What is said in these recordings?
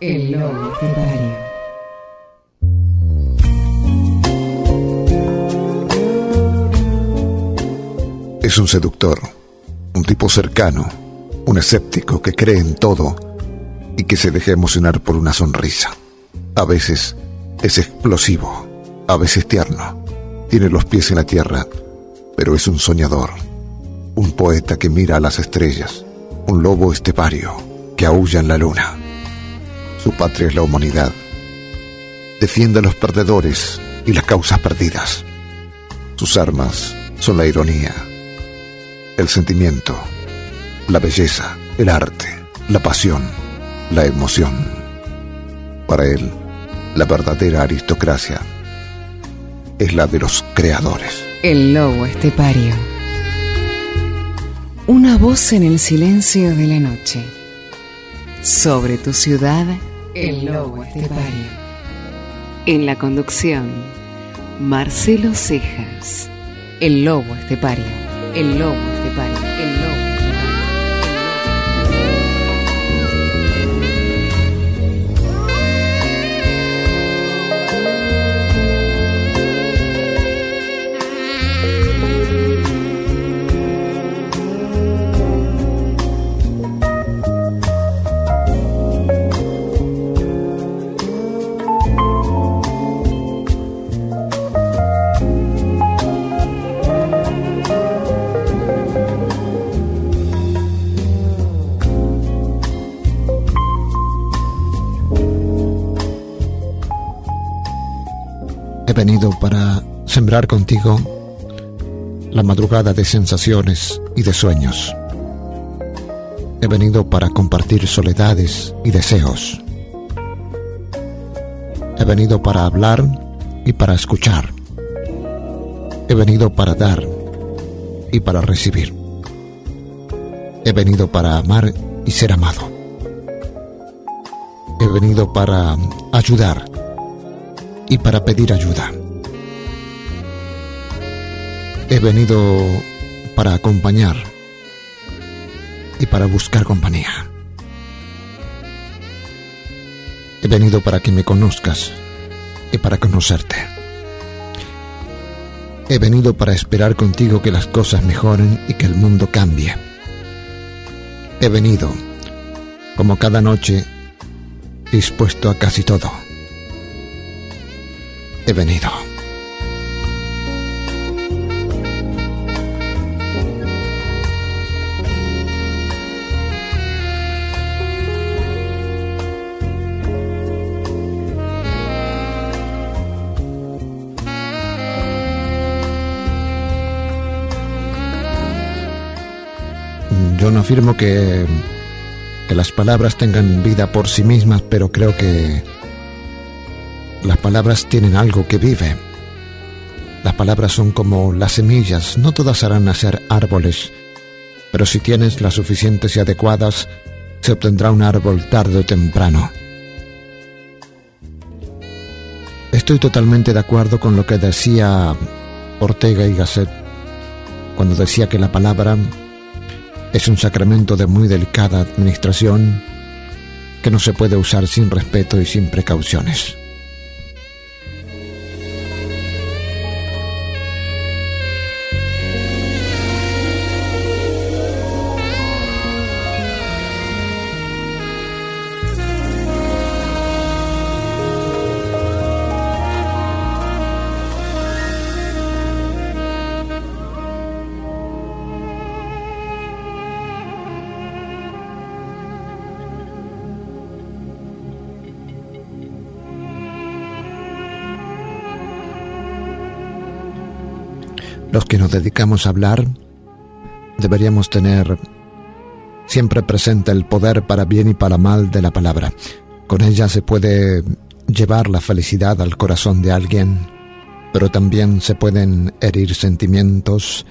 El lobo estepario. Es un seductor, un tipo cercano, un escéptico que cree en todo y que se deja emocionar por una sonrisa. A veces es explosivo, a veces tierno, tiene los pies en la tierra, pero es un soñador, un poeta que mira a las estrellas, un lobo estepario que aúlla en la luna. Su patria es la humanidad. Defiende a los perdedores y las causas perdidas. Sus armas son la ironía, el sentimiento, la belleza, el arte, la pasión, la emoción. Para él, la verdadera aristocracia es la de los creadores. El lobo estepario. Una voz en el silencio de la noche. Sobre tu ciudad, el lobo estepario. En la conducción, Marcelo Cejas. El lobo estepario. El lobo estepario. El lobo. Venido para sembrar contigo la madrugada de sensaciones y de sueños. He venido para compartir soledades y deseos. He venido para hablar y para escuchar. He venido para dar y para recibir. He venido para amar y ser amado. He venido para ayudar y para pedir ayuda. He venido para acompañar y para buscar compañía. He venido para que me conozcas y para conocerte. He venido para esperar contigo que las cosas mejoren y que el mundo cambie. He venido, como cada noche, dispuesto a casi todo he venido. Yo no afirmo que, que las palabras tengan vida por sí mismas, pero creo que las palabras tienen algo que vive. Las palabras son como las semillas, no todas harán nacer árboles, pero si tienes las suficientes y adecuadas, se obtendrá un árbol tarde o temprano. Estoy totalmente de acuerdo con lo que decía Ortega y Gasset cuando decía que la palabra es un sacramento de muy delicada administración que no se puede usar sin respeto y sin precauciones. Los que nos dedicamos a hablar deberíamos tener siempre presente el poder para bien y para mal de la palabra. Con ella se puede llevar la felicidad al corazón de alguien, pero también se pueden herir sentimientos,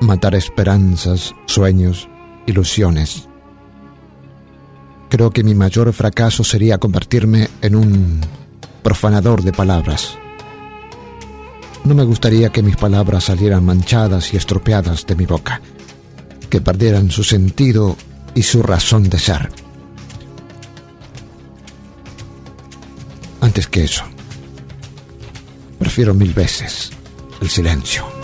matar esperanzas, sueños, ilusiones. Creo que mi mayor fracaso sería convertirme en un profanador de palabras. No me gustaría que mis palabras salieran manchadas y estropeadas de mi boca, que perdieran su sentido y su razón de ser. Antes que eso, prefiero mil veces el silencio.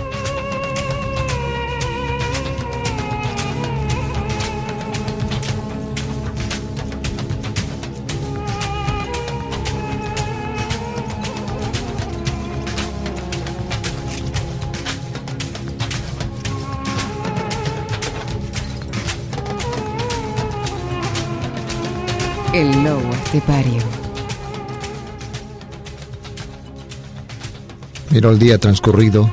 Estepario. Miro el día transcurrido,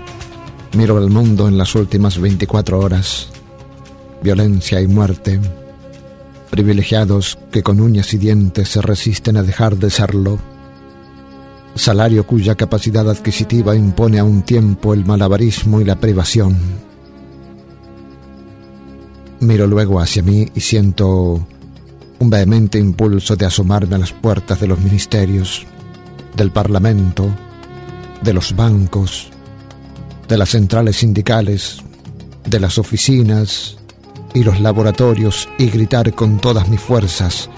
miro el mundo en las últimas 24 horas. Violencia y muerte. Privilegiados que con uñas y dientes se resisten a dejar de serlo. Salario cuya capacidad adquisitiva impone a un tiempo el malabarismo y la privación. Miro luego hacia mí y siento un vehemente impulso de asomarme a las puertas de los ministerios, del Parlamento, de los bancos, de las centrales sindicales, de las oficinas y los laboratorios y gritar con todas mis fuerzas,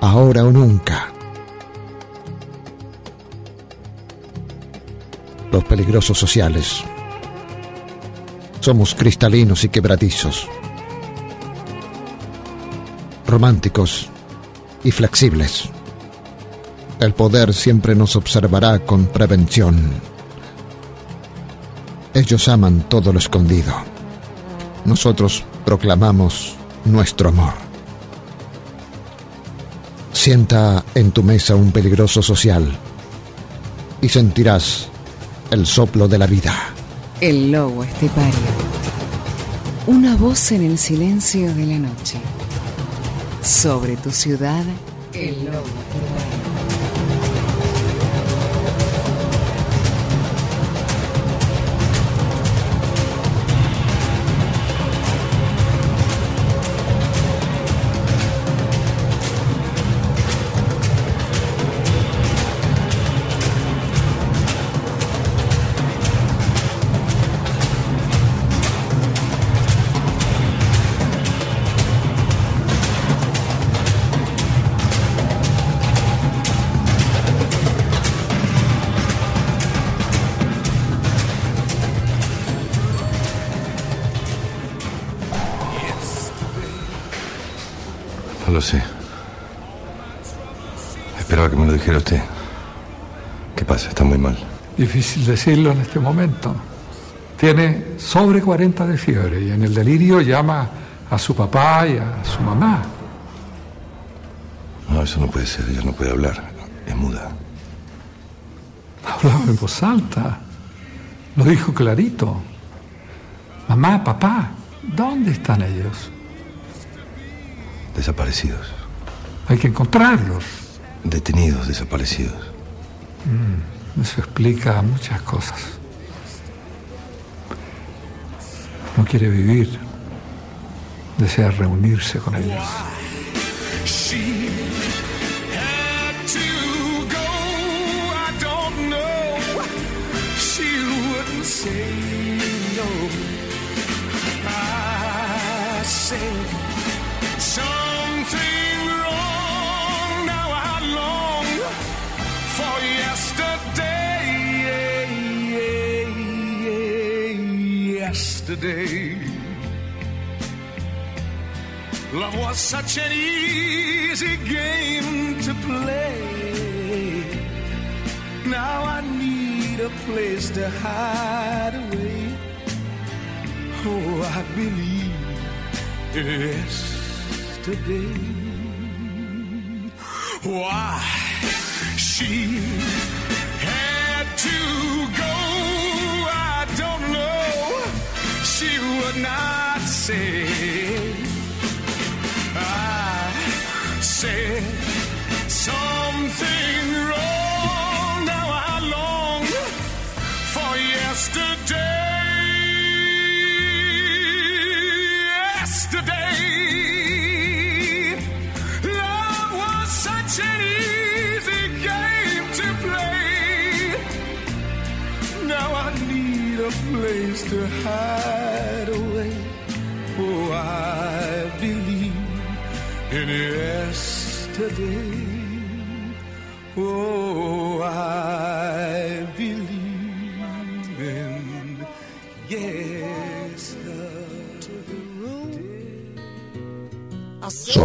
ahora o nunca. Los peligrosos sociales. Somos cristalinos y quebradizos románticos y flexibles. El poder siempre nos observará con prevención. Ellos aman todo lo escondido. Nosotros proclamamos nuestro amor. Sienta en tu mesa un peligroso social y sentirás el soplo de la vida. El lobo estepario. Una voz en el silencio de la noche sobre tu ciudad, el lobo. lo Esperaba que me lo dijera usted. ¿Qué pasa? Está muy mal. Difícil decirlo en este momento. Tiene sobre 40 de fiebre y en el delirio llama a su papá y a su mamá. No, eso no puede ser. Ella no puede hablar. Es muda. Hablaba en voz alta. Lo dijo clarito. Mamá, papá, ¿dónde están ellos? Desaparecidos. Hay que encontrarlos. Detenidos, desaparecidos. Mm, eso explica muchas cosas. No quiere vivir. Desea reunirse con ellos. Yesterday. Love was such an easy game to play. Now I need a place to hide away. Oh, I believe yesterday. Why she say.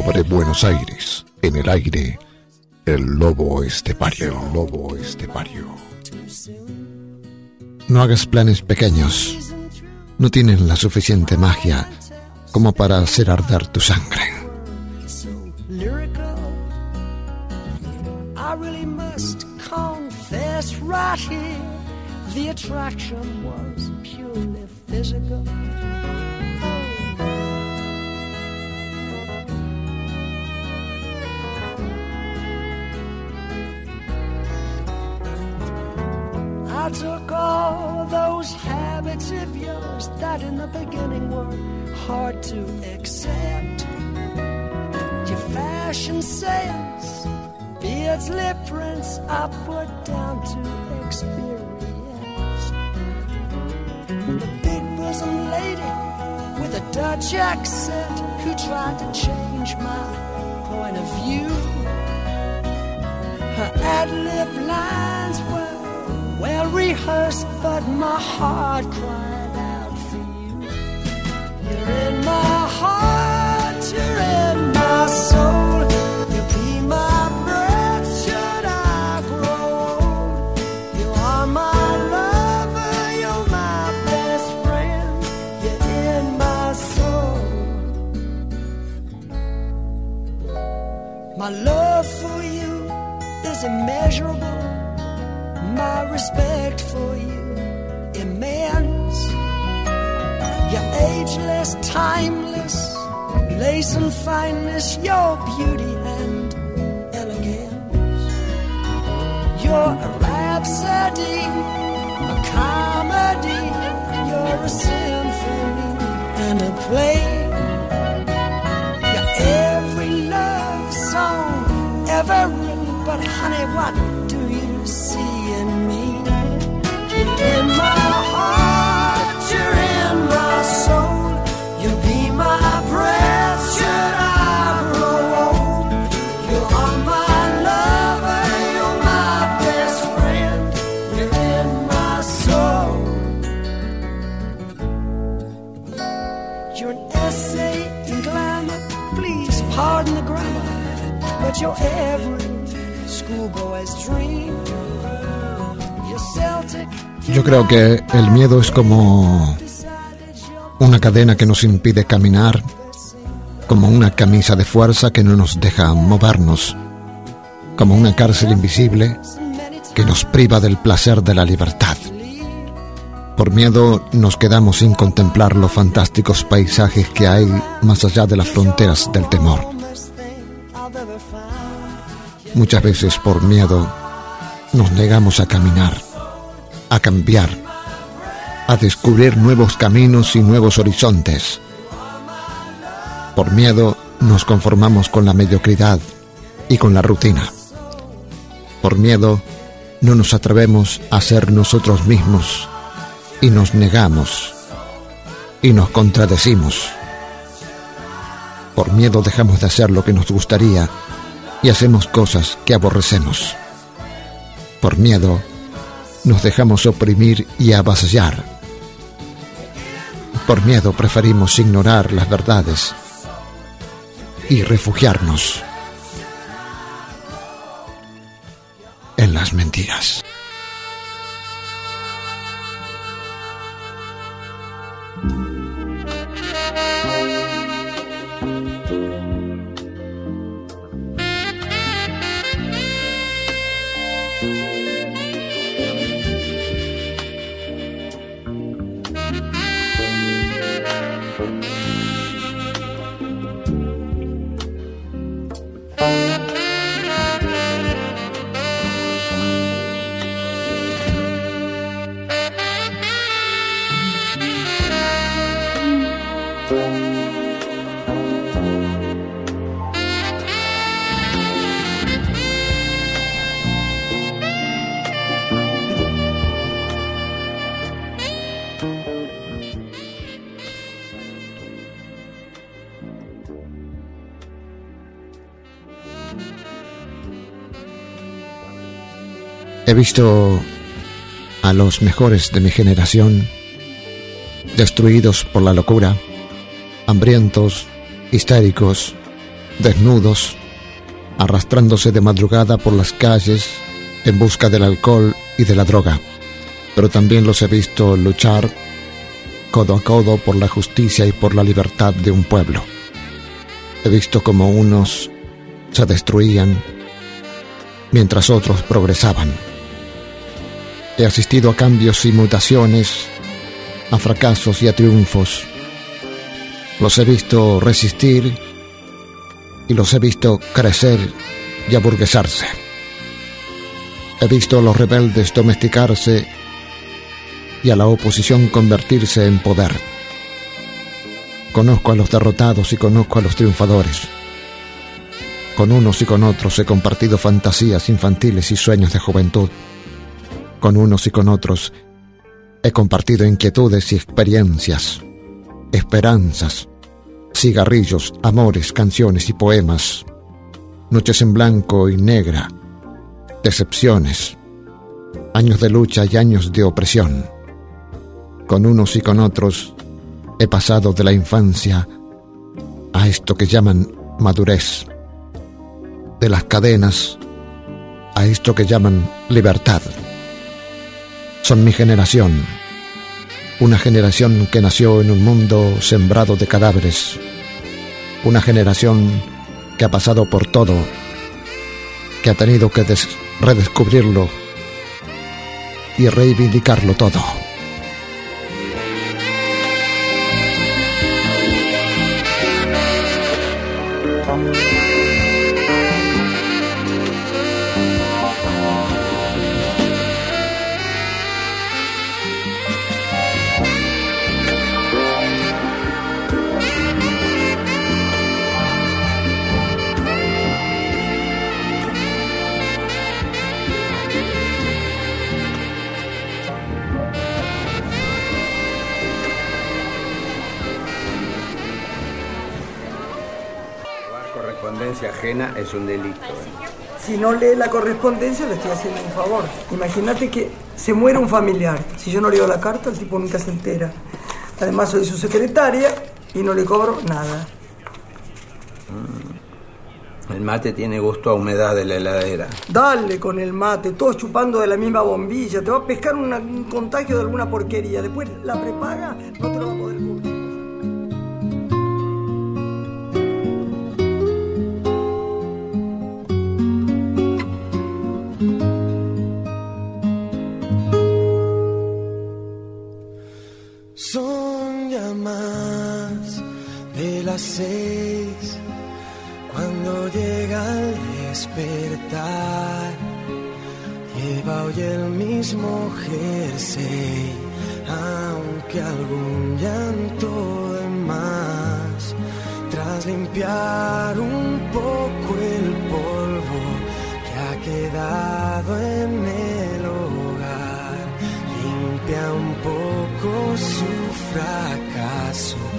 Sobre Buenos Aires, en el aire, el lobo estepario, el lobo estepario. No hagas planes pequeños. No tienen la suficiente magia como para hacer arder tu sangre. the attraction was purely physical. I took all those habits of yours that in the beginning were hard to accept your fashion sense, beards, lip prints, I put down to experience. The big bosom lady with a Dutch accent who tried to change my point of view. Her ad lib lines were well rehearsed, but my heart cried out for you. You're in my heart, you're in my soul. You'll be my breath should I grow old. You are my lover, you're my best friend. You're in my soul. My love for you is immeasurable. Respect for you immense. You're ageless, timeless, lace and fineness, your beauty and elegance. You're a rhapsody, a comedy, you're a symphony and a play. You're every love song ever written, but honey, what in my heart, Yo creo que el miedo es como una cadena que nos impide caminar, como una camisa de fuerza que no nos deja movernos, como una cárcel invisible que nos priva del placer de la libertad. Por miedo nos quedamos sin contemplar los fantásticos paisajes que hay más allá de las fronteras del temor. Muchas veces por miedo nos negamos a caminar, a cambiar, a descubrir nuevos caminos y nuevos horizontes. Por miedo nos conformamos con la mediocridad y con la rutina. Por miedo no nos atrevemos a ser nosotros mismos y nos negamos y nos contradecimos. Por miedo dejamos de hacer lo que nos gustaría y hacemos cosas que aborrecemos. Por miedo nos dejamos oprimir y avasallar. Por miedo preferimos ignorar las verdades y refugiarnos en las mentiras. He visto a los mejores de mi generación destruidos por la locura, hambrientos, histéricos, desnudos, arrastrándose de madrugada por las calles en busca del alcohol y de la droga. Pero también los he visto luchar codo a codo por la justicia y por la libertad de un pueblo. He visto como unos se destruían mientras otros progresaban. He asistido a cambios y mutaciones, a fracasos y a triunfos. Los he visto resistir y los he visto crecer y aburguesarse. He visto a los rebeldes domesticarse y a la oposición convertirse en poder. Conozco a los derrotados y conozco a los triunfadores. Con unos y con otros he compartido fantasías infantiles y sueños de juventud. Con unos y con otros he compartido inquietudes y experiencias, esperanzas, cigarrillos, amores, canciones y poemas, noches en blanco y negra, decepciones, años de lucha y años de opresión. Con unos y con otros he pasado de la infancia a esto que llaman madurez, de las cadenas a esto que llaman libertad. Son mi generación, una generación que nació en un mundo sembrado de cadáveres, una generación que ha pasado por todo, que ha tenido que redescubrirlo y reivindicarlo todo. Es un delito. ¿eh? Si no lee la correspondencia, le estoy haciendo un favor. Imagínate que se muere un familiar. Si yo no leo la carta, el tipo nunca se entera. Además, soy su secretaria y no le cobro nada. El mate tiene gusto a humedad de la heladera. Dale con el mate, todos chupando de la misma bombilla. Te va a pescar una- un contagio de alguna porquería. Después la prepaga no te lo va a poder cubrir. Cuando llega el despertar. Lleva hoy el mismo jersey, aunque algún llanto de más. Tras limpiar un poco el polvo que ha quedado en el hogar, limpia un poco su fracaso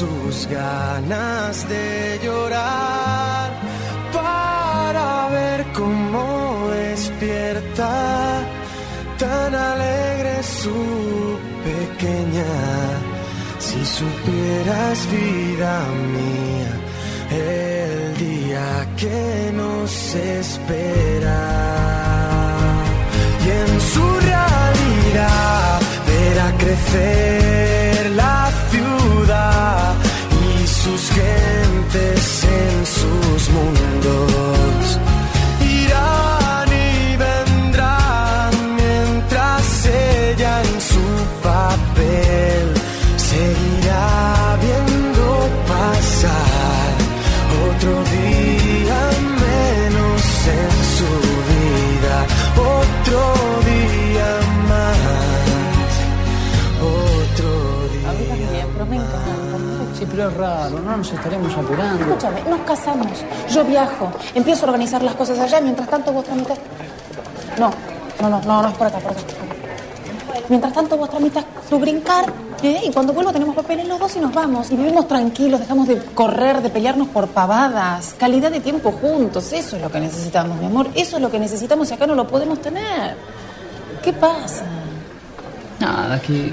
sus ganas de llorar para ver cómo despierta tan alegre su pequeña. Si supieras vida mía, el día que nos espera y en su realidad verá crecer la ciudad sus gentes en sus mundos pero es raro, no nos estaremos apurando. Escúchame, nos casamos, yo viajo, empiezo a organizar las cosas allá, mientras tanto vos tramitas... No, no, no, no, no es por acá, por acá. Mientras tanto vos tramitas tu green card ¿Eh? Y cuando vuelvo tenemos papeles los dos y nos vamos. Y vivimos tranquilos, dejamos de correr, de pelearnos por pavadas. Calidad de tiempo juntos. Eso es lo que necesitamos, mi amor. Eso es lo que necesitamos y acá no lo podemos tener. ¿Qué pasa? Nada, que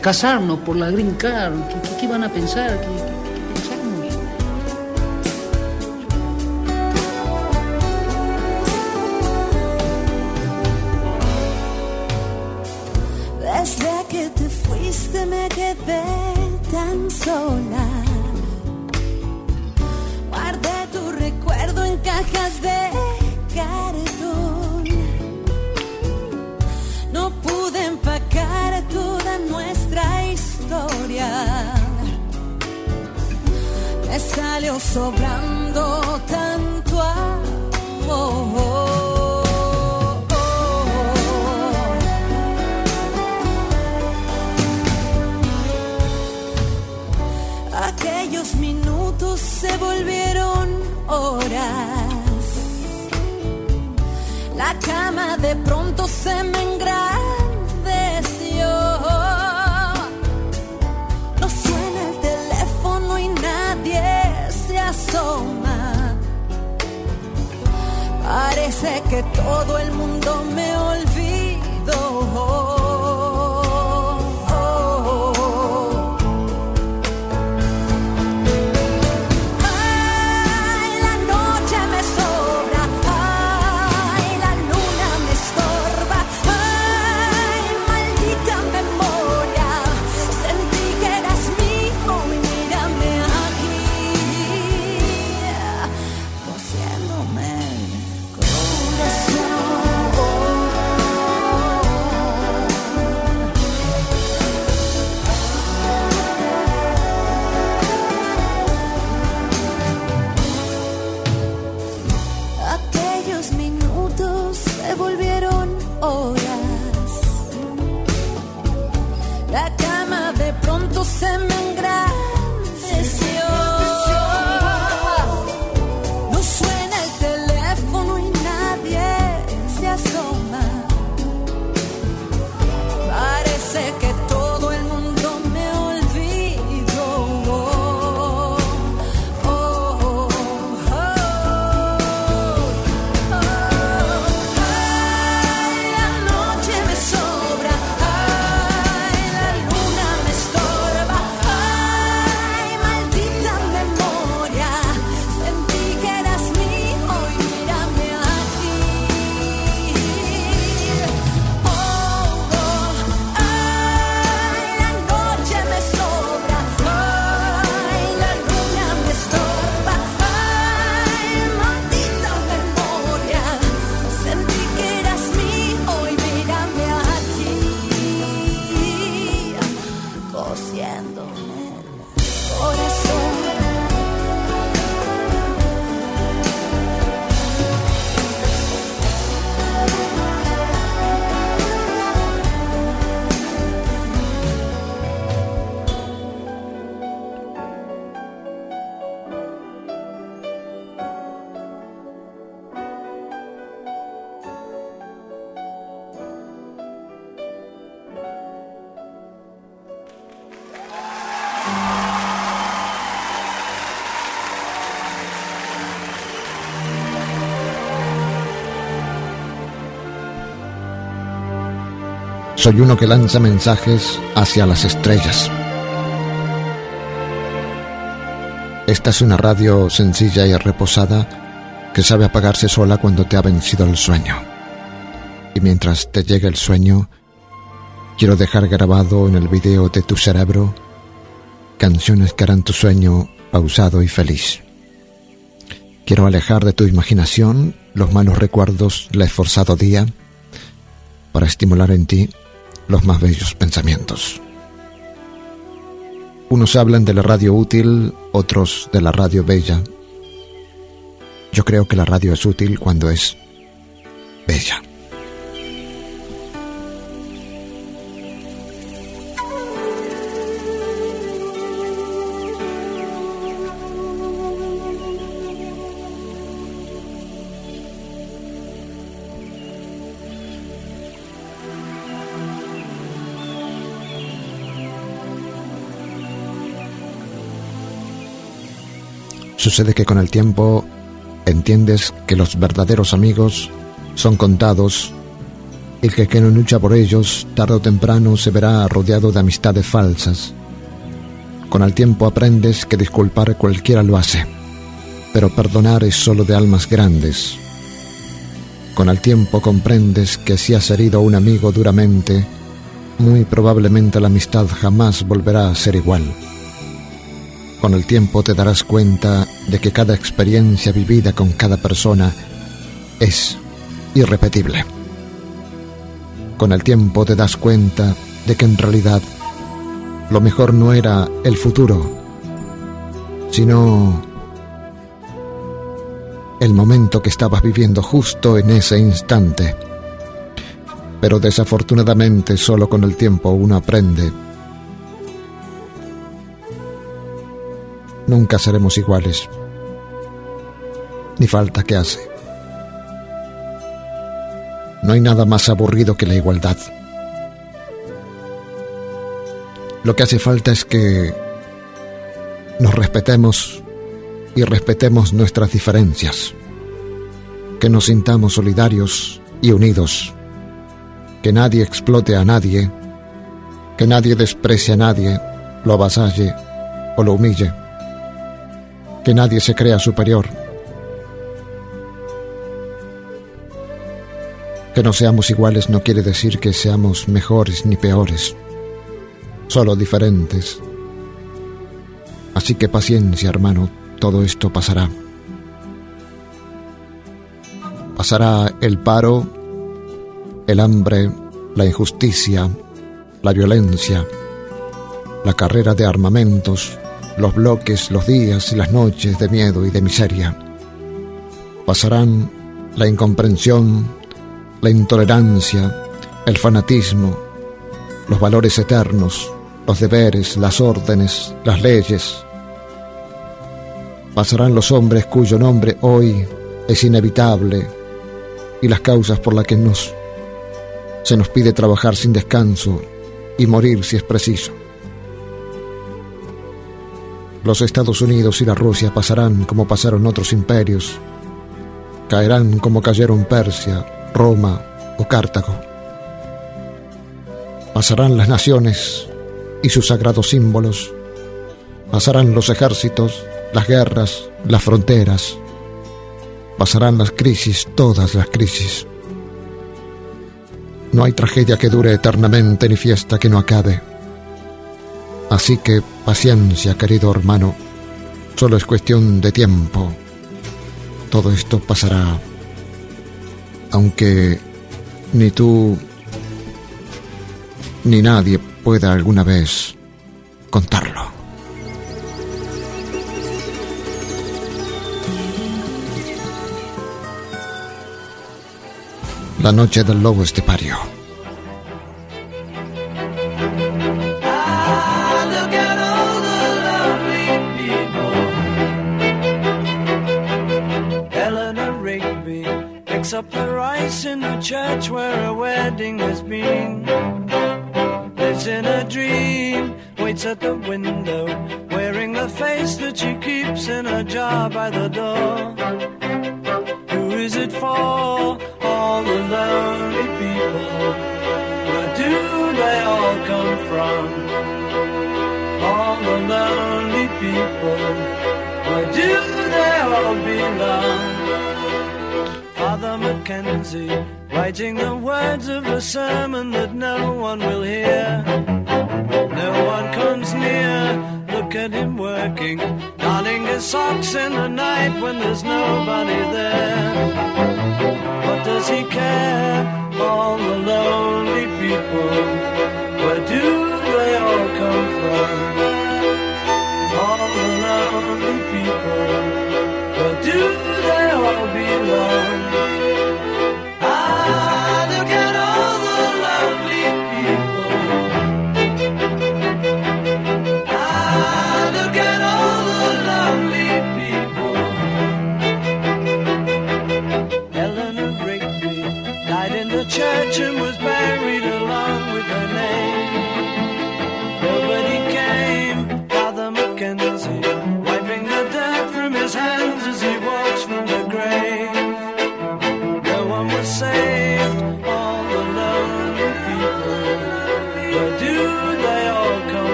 casarnos por la green card, ¿qué, qué- van a pensar? ¿Qué? Desde que te fuiste me quedé tan sola. Guardé tu recuerdo en cajas de Salió sobrando tanto amor. Aquellos minutos se volvieron horas. La cama de pronto se me Que todo el mundo me olvidó. Soy uno que lanza mensajes hacia las estrellas. Esta es una radio sencilla y reposada que sabe apagarse sola cuando te ha vencido el sueño. Y mientras te llegue el sueño, quiero dejar grabado en el video de tu cerebro canciones que harán tu sueño pausado y feliz. Quiero alejar de tu imaginación los malos recuerdos del esforzado día para estimular en ti los más bellos pensamientos. Unos hablan de la radio útil, otros de la radio bella. Yo creo que la radio es útil cuando es bella. Sucede que con el tiempo entiendes que los verdaderos amigos son contados y que quien no lucha por ellos tarde o temprano se verá rodeado de amistades falsas. Con el tiempo aprendes que disculpar cualquiera lo hace, pero perdonar es solo de almas grandes. Con el tiempo comprendes que si has herido a un amigo duramente, muy probablemente la amistad jamás volverá a ser igual. Con el tiempo te darás cuenta de que cada experiencia vivida con cada persona es irrepetible. Con el tiempo te das cuenta de que en realidad lo mejor no era el futuro, sino el momento que estabas viviendo justo en ese instante. Pero desafortunadamente solo con el tiempo uno aprende. Nunca seremos iguales. Ni falta que hace. No hay nada más aburrido que la igualdad. Lo que hace falta es que nos respetemos y respetemos nuestras diferencias, que nos sintamos solidarios y unidos, que nadie explote a nadie, que nadie desprecie a nadie, lo avasalle o lo humille, que nadie se crea superior, que no seamos iguales no quiere decir que seamos mejores ni peores, solo diferentes. Así que paciencia, hermano, todo esto pasará. Pasará el paro, el hambre, la injusticia, la violencia, la carrera de armamentos, los bloques, los días y las noches de miedo y de miseria. Pasarán la incomprensión, la intolerancia, el fanatismo, los valores eternos, los deberes, las órdenes, las leyes, pasarán los hombres cuyo nombre hoy es inevitable y las causas por las que nos se nos pide trabajar sin descanso y morir si es preciso. Los Estados Unidos y la Rusia pasarán como pasaron otros imperios, caerán como cayeron Persia, Roma o Cartago. Pasarán las naciones y sus sagrados símbolos, pasarán los ejércitos las guerras, las fronteras. Pasarán las crisis, todas las crisis. No hay tragedia que dure eternamente ni fiesta que no acabe. Así que paciencia, querido hermano. Solo es cuestión de tiempo. Todo esto pasará. Aunque ni tú ni nadie pueda alguna vez contarlo. La noche del lobo estepario. Church where a wedding has been. determined that no one will hear.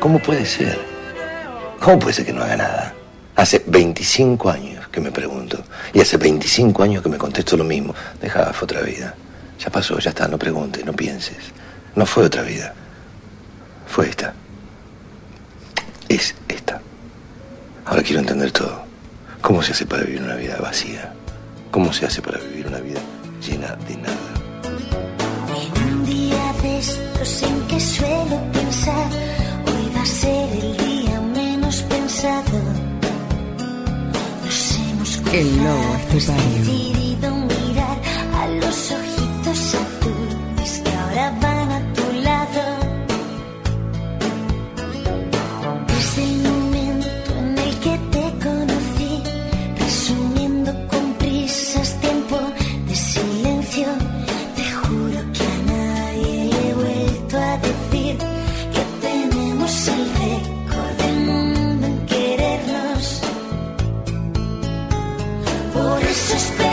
¿Cómo puede ser? ¿Cómo puede ser que no haga nada? Hace 25 años que me pregunto. Y hace 25 años que me contesto lo mismo. Deja, fue otra vida. Ya pasó, ya está, no preguntes, no pienses. No fue otra vida. Fue esta. Es esta. Ahora quiero entender todo. ¿Cómo se hace para vivir una vida vacía? ¿Cómo se hace para vivir una vida llena de nada? Un día de estos en que suelo pensar, el día menos pensado. Nos hemos El lobo estepario. Por eso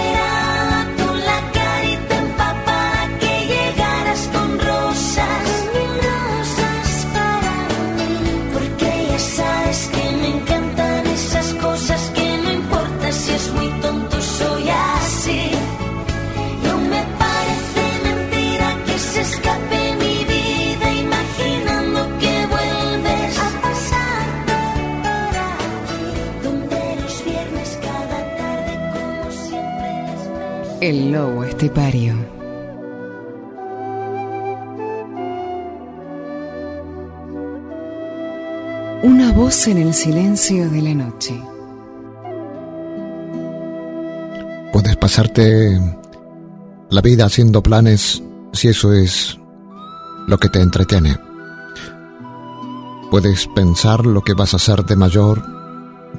El lobo estepario. Una voz en el silencio de la noche. Puedes pasarte la vida haciendo planes si eso es lo que te entretiene. Puedes pensar lo que vas a hacer de mayor,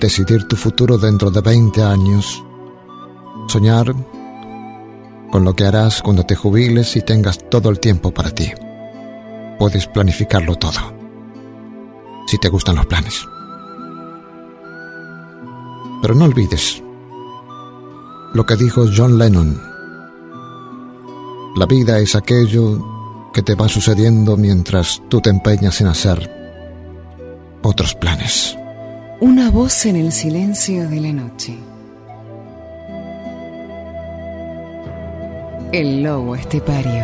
decidir tu futuro dentro de 20 años, soñar con lo que harás cuando te jubiles y tengas todo el tiempo para ti. Puedes planificarlo todo, si te gustan los planes. Pero no olvides lo que dijo John Lennon. La vida es aquello que te va sucediendo mientras tú te empeñas en hacer otros planes. Una voz en el silencio de la noche. El lobo estepario.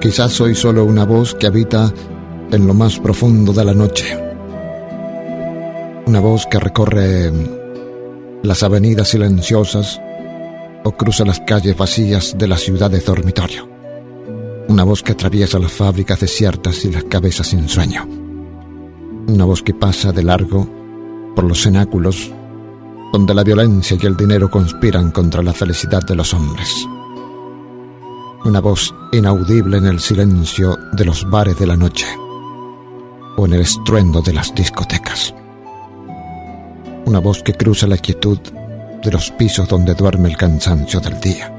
Quizás soy solo una voz que habita en lo más profundo de la noche. Una voz que recorre las avenidas silenciosas o cruza las calles vacías de la ciudad de dormitorio. Una voz que atraviesa las fábricas desiertas y las cabezas sin sueño. Una voz que pasa de largo por los cenáculos donde la violencia y el dinero conspiran contra la felicidad de los hombres una voz inaudible en el silencio de los bares de la noche o en el estruendo de las discotecas. Una voz que cruza la quietud de los pisos donde duerme el cansancio del día.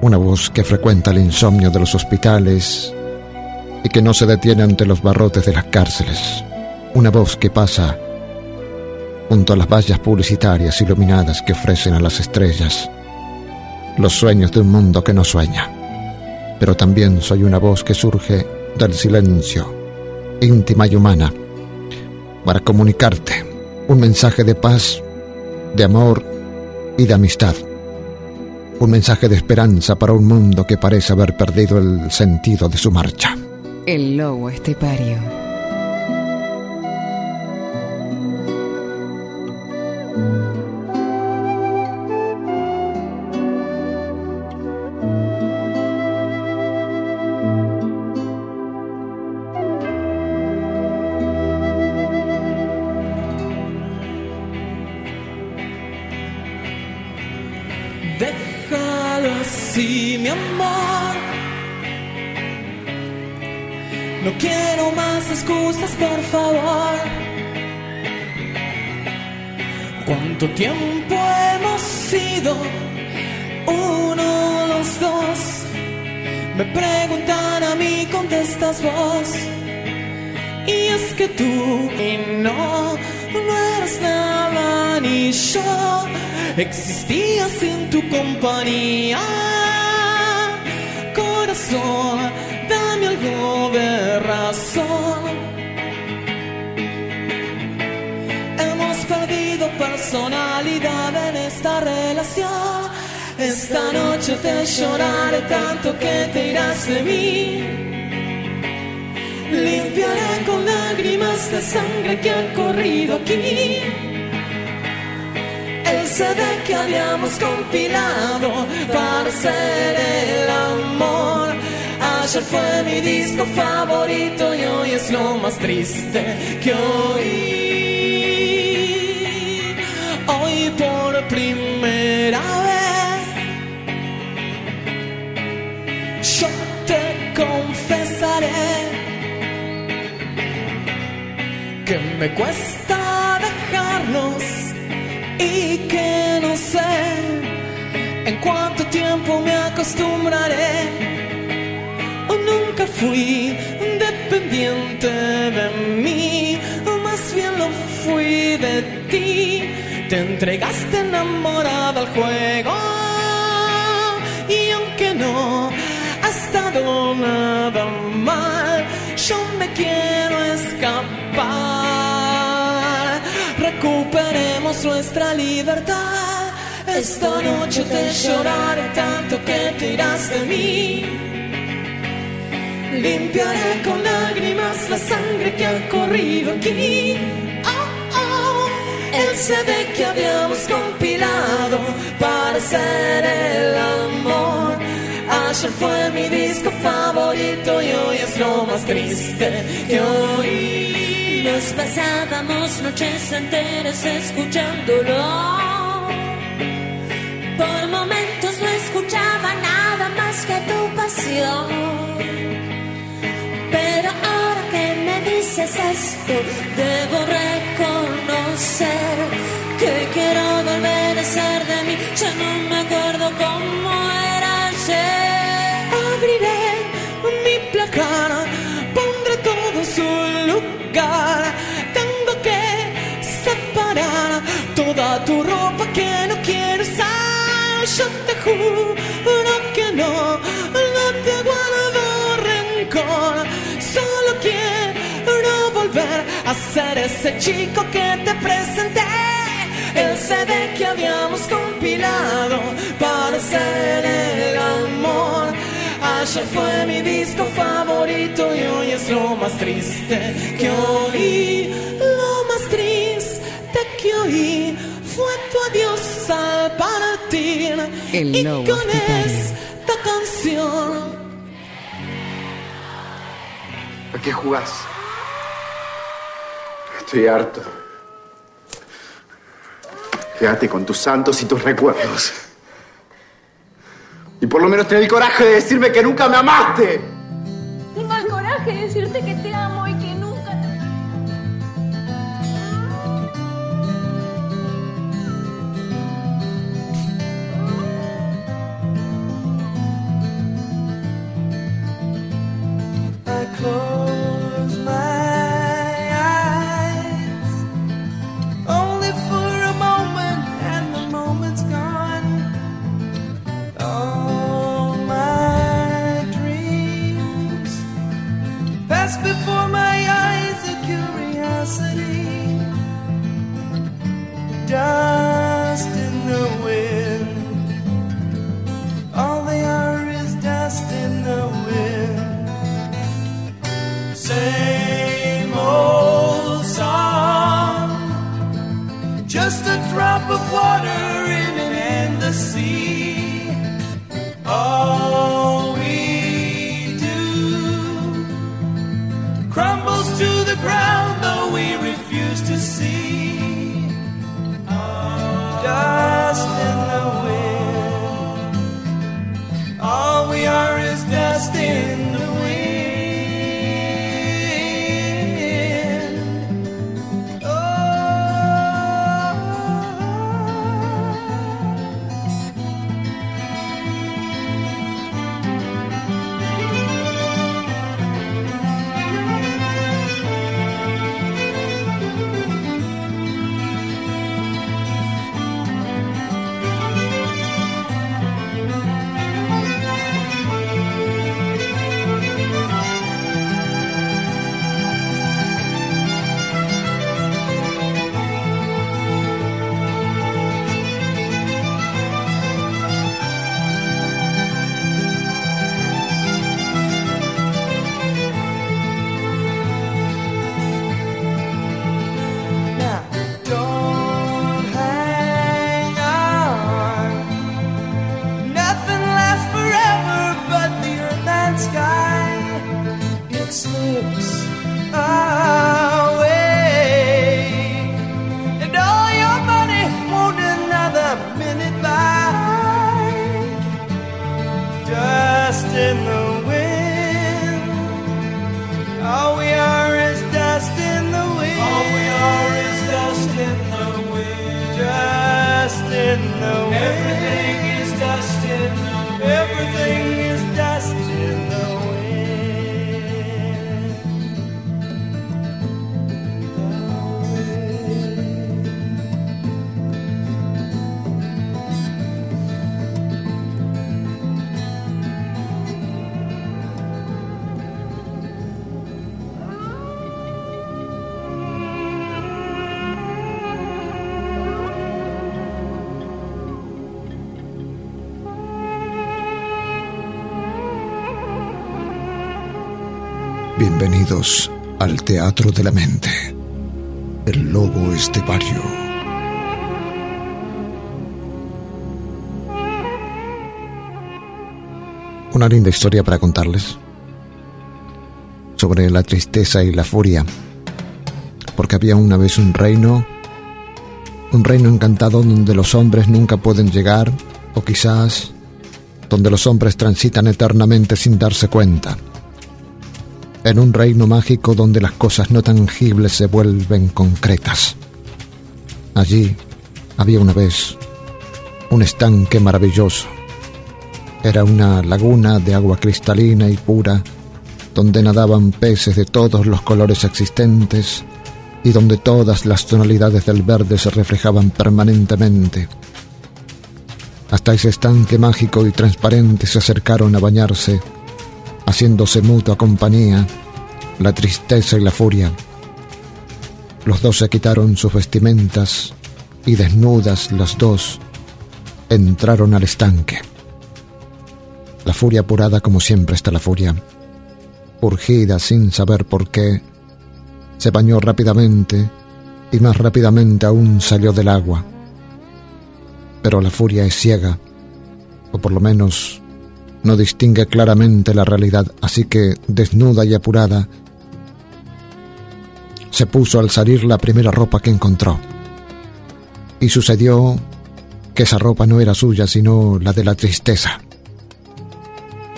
Una voz que frecuenta el insomnio de los hospitales y que no se detiene ante los barrotes de las cárceles. Una voz que pasa junto a las vallas publicitarias iluminadas que ofrecen a las estrellas los sueños de un mundo que no sueña. Pero también soy una voz que surge del silencio, íntima y humana, para comunicarte un mensaje de paz, de amor y de amistad. Un mensaje de esperanza para un mundo que parece haber perdido el sentido de su marcha. El lobo estepario. Existía sin tu compañía. Corazón, dame algo de razón. Hemos perdido personalidad en esta relación. Esta noche te lloraré tanto que te irás de mí. Limpiaré con lágrimas de sangre que han corrido aquí. CD que habíamos compilado para hacer el amor. Ayer fue mi disco favorito y hoy es lo más triste que oí. Hoy por primera vez yo te confesaré que me cuesta dejarnos acostumbraré. O nunca fui dependiente de mí, o más bien lo fui de ti. Te entregaste enamorada al juego y aunque no ha estado nada mal, yo me quiero escapar. Recuperemos nuestra libertad. Esta noche te lloraré tanto que te irás de mí. Limpiaré con lágrimas la sangre que ha corrido aquí. Oh, oh, el CD que habíamos compilado para hacer el amor. Ayer fue mi disco favorito y hoy es lo más triste que oí. Nos pasábamos noches enteras escuchándolo. Escuchaba nada más que tu pasión. Pero ahora que me dices esto, debo reconocer que quiero volver a ser de mí. Ya no me acuerdo cómo era ayer. Abriré mi placar, pondré todo su lugar. Tengo que separar toda tu ropa que. Yo te juro que no, no te guardo rencor. Solo quiero volver a ser ese chico que te presenté. El CD que habíamos compilado para hacer el amor. Ayer fue mi disco favorito y hoy es lo más triste que oí. Lo más triste que oí fue tu adiós al El y con estepario. esta canción. ¿A qué jugás? Estoy harto. Quédate con tus santos y tus recuerdos. Y por lo menos ten el coraje de decirme que nunca me amaste. Tengo el coraje de Bienvenidos al Teatro de la Mente. El Lobo Estepario. Una linda historia para contarles sobre la tristeza y la furia, porque había una vez un reino, un reino encantado donde los hombres nunca pueden llegar, o quizás donde los hombres transitan eternamente sin darse cuenta en un reino mágico donde las cosas no tangibles se vuelven concretas. Allí había una vez un estanque maravilloso. Era una laguna de agua cristalina y pura, donde nadaban peces de todos los colores existentes y donde todas las tonalidades del verde se reflejaban permanentemente. Hasta ese estanque mágico y transparente se acercaron a bañarse haciéndose mutua compañía, la tristeza y la furia. Los dos se quitaron sus vestimentas y desnudas las dos entraron al estanque. La furia apurada como siempre está la furia, urgida sin saber por qué, se bañó rápidamente y más rápidamente aún salió del agua. Pero la furia es ciega, o por lo menos no distingue claramente la realidad, así que, desnuda y apurada, se puso al salir la primera ropa que encontró. Y sucedió que esa ropa no era suya, sino la de la tristeza.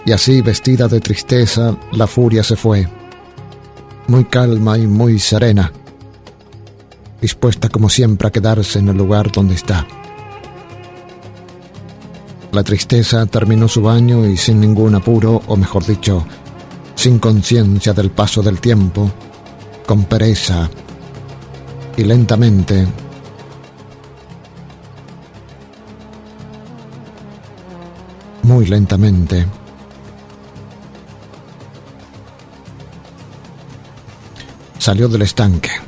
Y así, vestida de tristeza, la furia se fue, muy calma y muy serena, dispuesta como siempre a quedarse en el lugar donde está. La tristeza terminó su baño y sin ningún apuro, o mejor dicho, sin conciencia del paso del tiempo, con pereza y lentamente, muy lentamente, salió del estanque.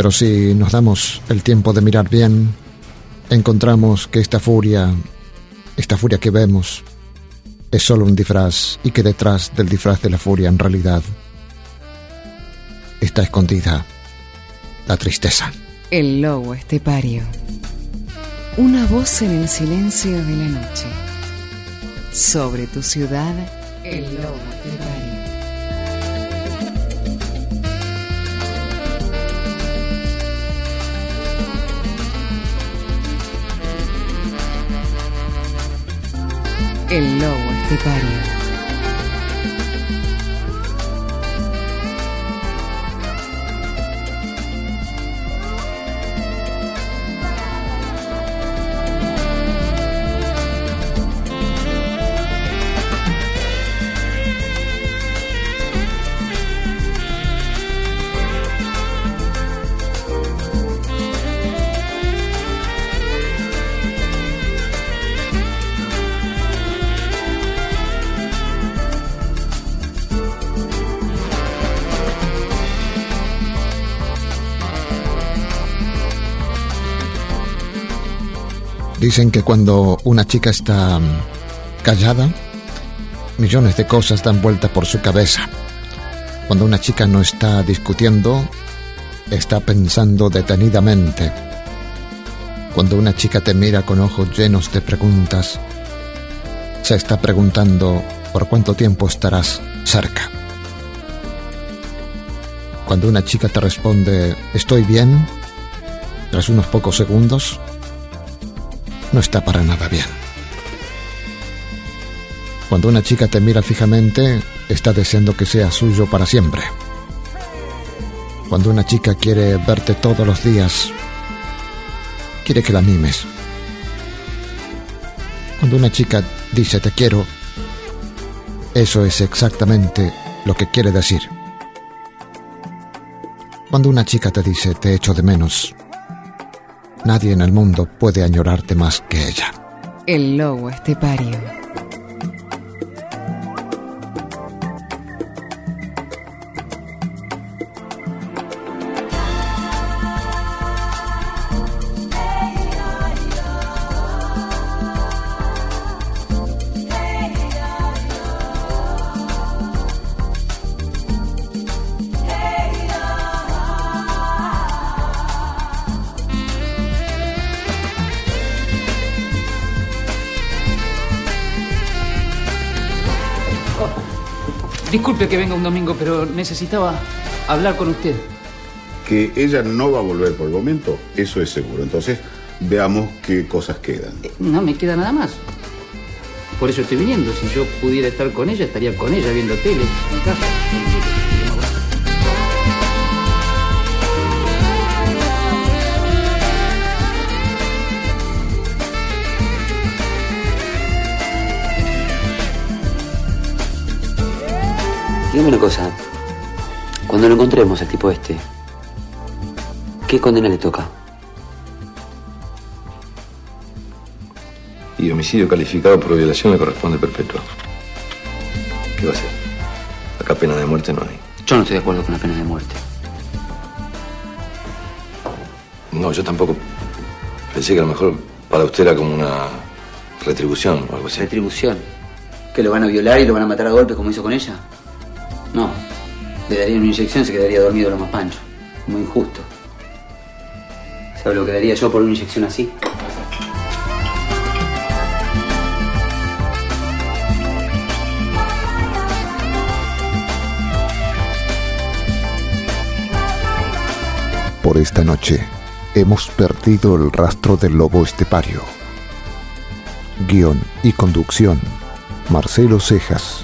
Pero si nos damos el tiempo de mirar bien, encontramos que esta furia, esta furia que vemos, es solo un disfraz y que detrás del disfraz de la furia en realidad está escondida la tristeza. El lobo estepario. Una voz en el silencio de la noche. Sobre tu ciudad, el lobo estepario. El lobo estepario. Dicen que cuando una chica está mm, callada, millones de cosas dan vuelta por su cabeza. Cuando una chica no está discutiendo, está pensando detenidamente. Cuando una chica te mira con ojos llenos de preguntas, se está preguntando por cuánto tiempo estarás cerca. Cuando una chica te responde estoy bien, tras unos pocos segundos, no está para nada bien. Cuando una chica te mira fijamente, está deseando que sea suyo para siempre. Cuando una chica quiere verte todos los días, quiere que la mimes. Cuando una chica dice te quiero, eso es exactamente lo que quiere decir. Cuando una chica te dice te echo de menos, nadie en el mundo puede añorarte más que ella. El lobo estepario. Pero necesitaba hablar con usted. Que ella no va a volver por el momento, eso es seguro. Entonces, veamos qué cosas quedan. No me queda nada más. Por eso estoy viniendo. Si yo pudiera estar con ella, estaría con ella viendo tele. en casa. Dígame una cosa. Cuando lo encontremos al tipo este, ¿qué condena le toca? Y homicidio calificado por violación le corresponde perpetuo. ¿Qué va a hacer? Acá pena de muerte no hay. Yo no estoy de acuerdo con la pena de muerte. No, yo tampoco. Pensé que a lo mejor para usted era como una retribución o algo así. ¿Retribución? ¿Que lo van a violar y lo van a matar a golpes como hizo con ella? No. Le darían una inyección se quedaría dormido lo más pancho. Muy injusto. ¿Sabe lo que daría yo por una inyección así? Por esta noche hemos perdido el rastro del lobo estepario. Guión y conducción, Marcelo Cejas.